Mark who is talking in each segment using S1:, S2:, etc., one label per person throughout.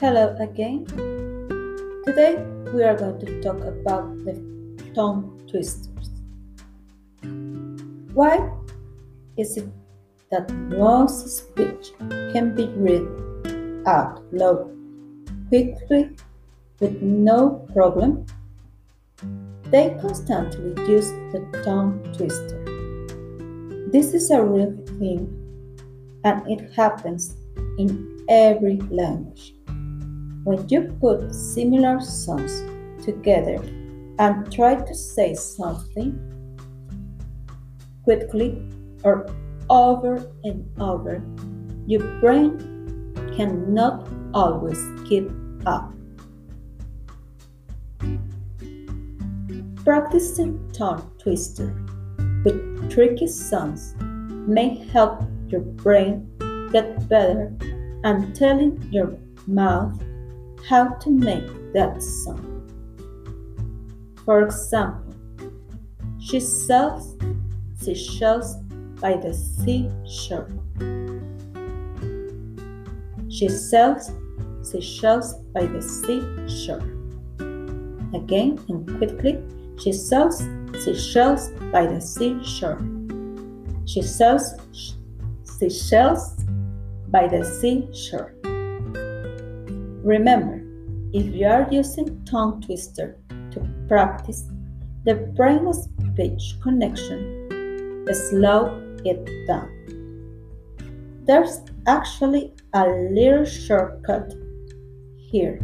S1: Hello again. Today we are going to talk about the tongue twisters. Why is it that most speech can be read out loud quickly with no problem? They constantly use the tongue twister. This is a real thing and it happens in every language. When you put similar sounds together and try to say something quickly or over and over, your brain cannot always keep up. Practicing tongue twister with tricky sounds may help your brain get better and telling your mouth how to make that sound. For example, she sells seashells by the seashore. She sells seashells by the seashore. Again and quickly, she sells seashells by the seashore. She sells seashells by the seashore. Remember, if you are using tongue twister to practice the brain speech connection, slow it down. There's actually a little shortcut here.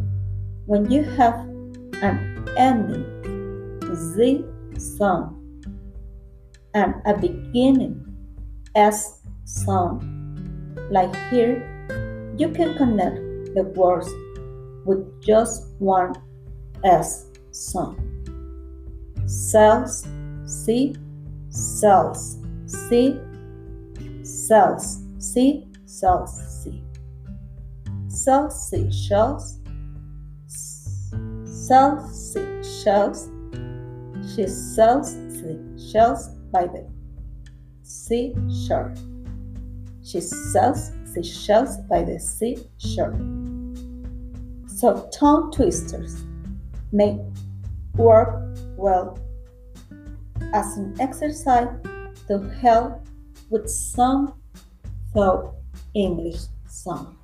S1: When you have an ending Z sound and a beginning S sound like here, you can connect the words with just one S sound. Sells, sea, sells, sea, sells, sea, sells, sea. Sells, sea, shells, sells, sea, shells. She sells sea, shells by the seashore. She sells seashells by the seashore. So tongue twisters may work well as an exercise to help with some thought English song.